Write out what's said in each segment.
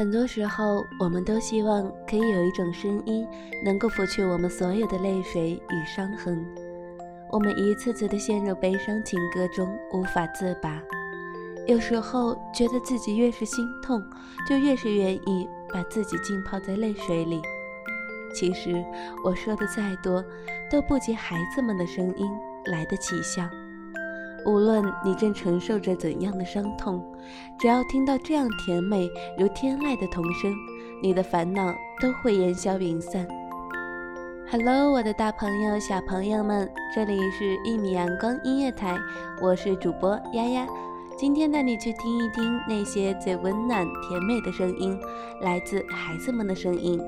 很多时候，我们都希望可以有一种声音，能够拂去我们所有的泪水与伤痕。我们一次次的陷入悲伤情歌中，无法自拔。有时候觉得自己越是心痛，就越是愿意把自己浸泡在泪水里。其实我说的再多，都不及孩子们的声音来得起效。无论你正承受着怎样的伤痛，只要听到这样甜美如天籁的童声，你的烦恼都会烟消云散。Hello，我的大朋友、小朋友们，这里是一米阳光音乐台，我是主播丫丫，今天带你去听一听那些最温暖、甜美的声音，来自孩子们的声音。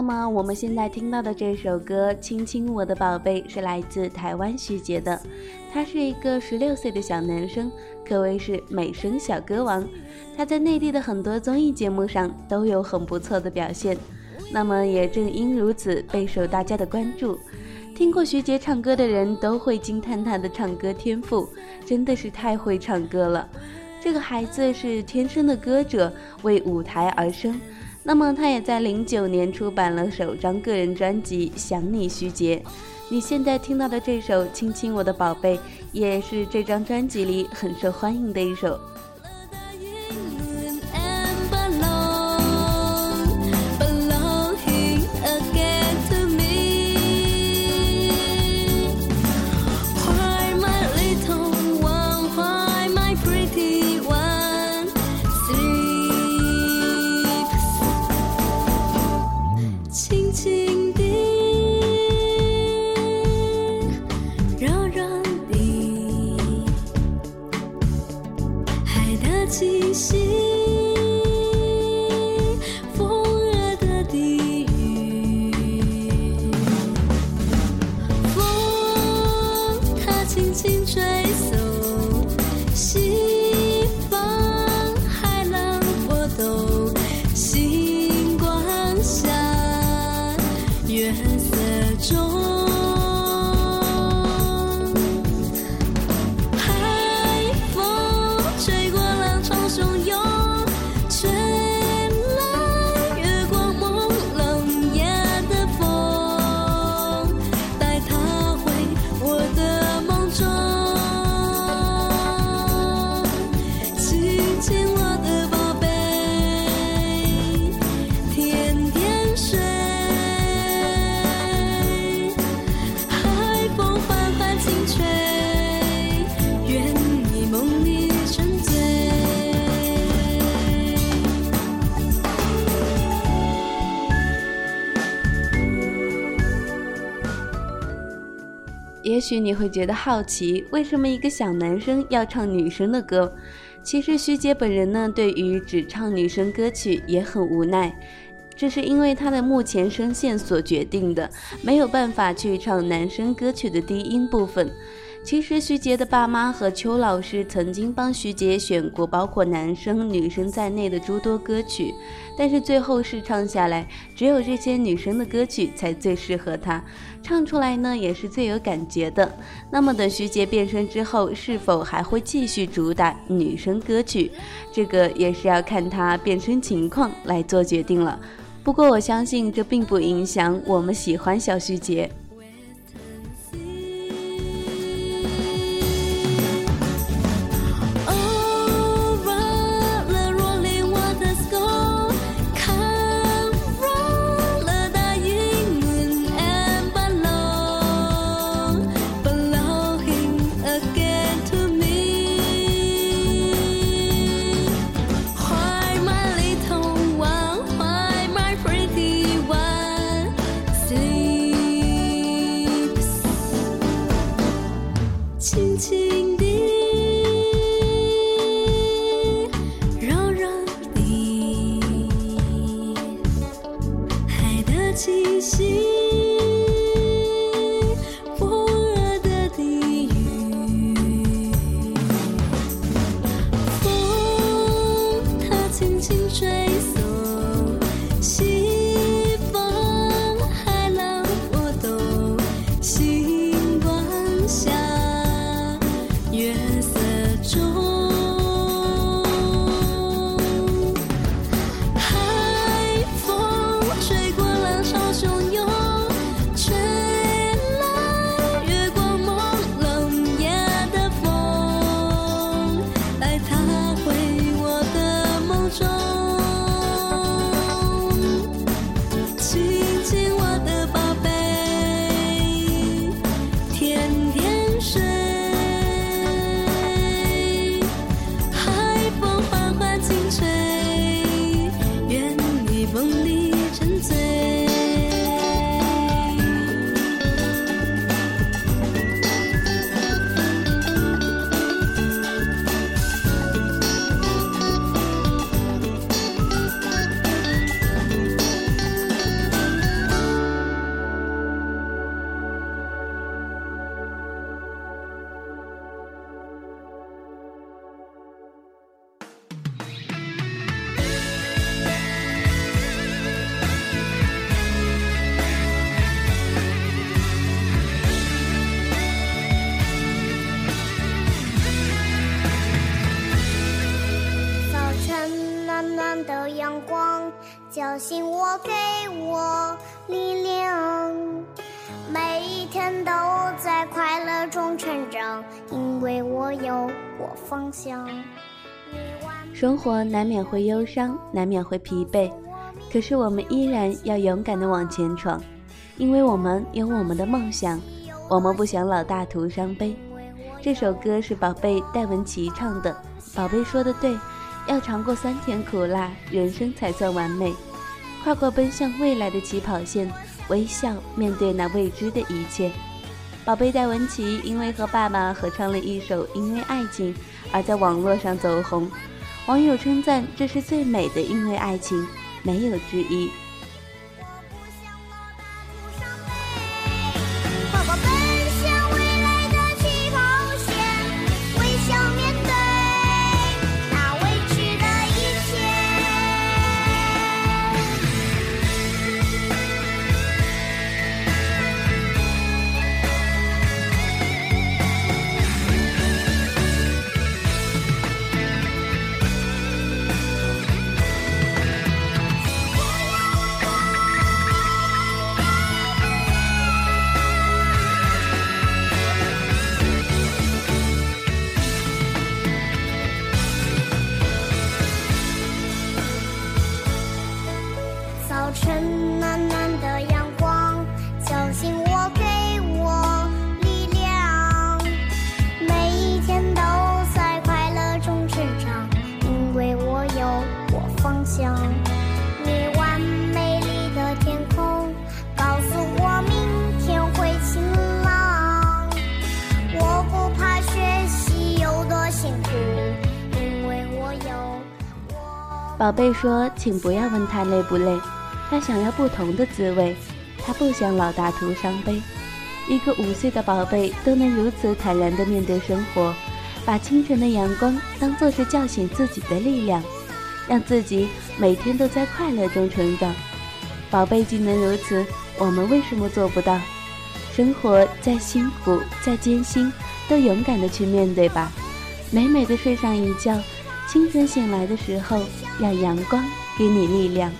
那么我们现在听到的这首歌《亲亲我的宝贝》是来自台湾徐杰的，他是一个十六岁的小男生，可谓是美声小歌王。他在内地的很多综艺节目上都有很不错的表现，那么也正因如此备受大家的关注。听过徐杰唱歌的人都会惊叹他的唱歌天赋，真的是太会唱歌了。这个孩子是天生的歌者，为舞台而生。那么他也在零九年出版了首张个人专辑《想你徐杰》，你现在听到的这首《亲亲我的宝贝》，也是这张专辑里很受欢迎的一首。也许你会觉得好奇，为什么一个小男生要唱女生的歌？其实徐杰本人呢，对于只唱女生歌曲也很无奈，这是因为他的目前声线所决定的，没有办法去唱男生歌曲的低音部分。其实徐杰的爸妈和邱老师曾经帮徐杰选过包括男生女生在内的诸多歌曲，但是最后试唱下来，只有这些女生的歌曲才最适合他，唱出来呢也是最有感觉的。那么等徐杰变声之后，是否还会继续主打女生歌曲，这个也是要看他变声情况来做决定了。不过我相信这并不影响我们喜欢小徐杰。叫醒我，给我力量，每一天都在快乐中成长，因为我有我方向。生活难免会忧伤，难免会疲惫，可是我们依然要勇敢的往前闯，因为我们有我们的梦想，我们不想老大徒伤悲。这首歌是宝贝戴文琪唱的，宝贝说的对。要尝过酸甜苦辣，人生才算完美。跨过奔向未来的起跑线，微笑面对那未知的一切。宝贝戴文琪因为和爸爸合唱了一首《因为爱情》，而在网络上走红。网友称赞这是最美的《因为爱情》，没有之一。宝贝说：“请不要问他累不累，他想要不同的滋味，他不想老大徒伤悲。一个五岁的宝贝都能如此坦然地面对生活，把清晨的阳光当作是叫醒自己的力量，让自己每天都在快乐中成长。宝贝竟能如此，我们为什么做不到？生活再辛苦再艰辛，都勇敢地去面对吧。美美的睡上一觉，清晨醒来的时候，让阳光给你力量。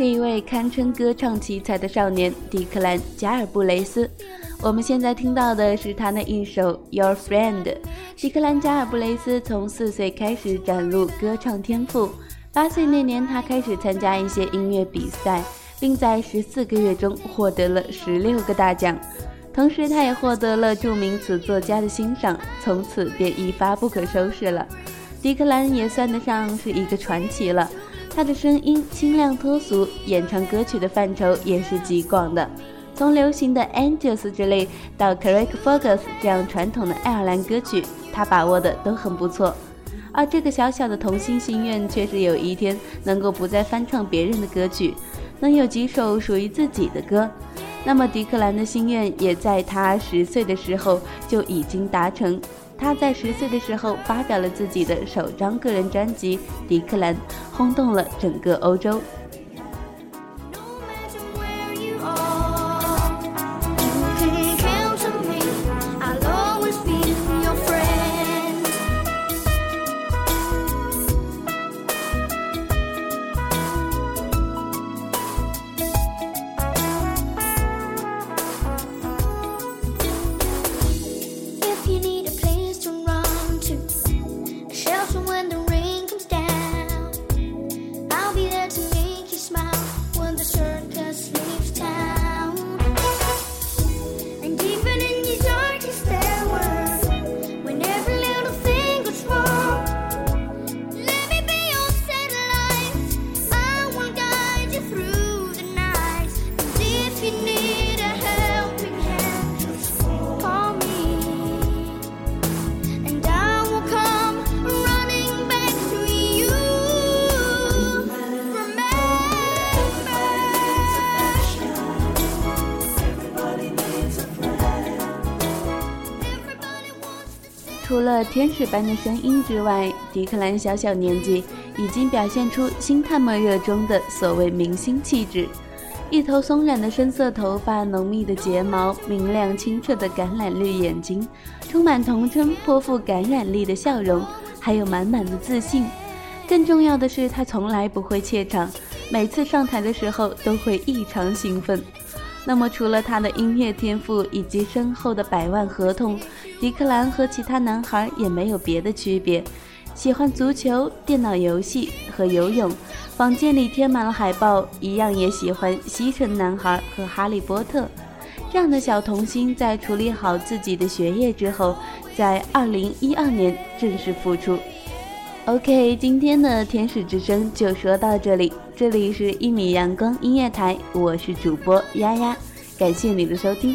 是一位堪称歌唱奇才的少年迪克兰·加尔布雷斯。我们现在听到的是他那一首《Your Friend》。迪克兰·加尔布雷斯从四岁开始展露歌唱天赋，八岁那年他开始参加一些音乐比赛，并在十四个月中获得了十六个大奖。同时，他也获得了著名词作家的欣赏，从此便一发不可收拾了。迪克兰也算得上是一个传奇了。他的声音清亮脱俗，演唱歌曲的范畴也是极广的，从流行的 Angels 之类到 Craig Fergus 这样传统的爱尔兰歌曲，他把握的都很不错。而这个小小的童心心愿，却是有一天能够不再翻唱别人的歌曲，能有几首属于自己的歌。那么迪克兰的心愿，也在他十岁的时候就已经达成。他在十岁的时候发表了自己的首张个人专辑《迪克兰》，轰动了整个欧洲。天使般的声音之外，迪克兰小小年纪已经表现出《星探莫热》中的所谓明星气质。一头松软的深色头发，浓密的睫毛，明亮清澈的橄榄绿眼睛，充满童真、颇富感染力的笑容，还有满满的自信。更重要的是，他从来不会怯场，每次上台的时候都会异常兴奋。那么，除了他的音乐天赋以及深厚的百万合同，迪克兰和其他男孩也没有别的区别，喜欢足球、电脑游戏和游泳，房间里贴满了海报，一样也喜欢《西城男孩》和《哈利波特》。这样的小童星，在处理好自己的学业之后，在二零一二年正式复出。OK，今天的天使之声就说到这里。这里是一米阳光音乐台，我是主播丫丫，感谢你的收听。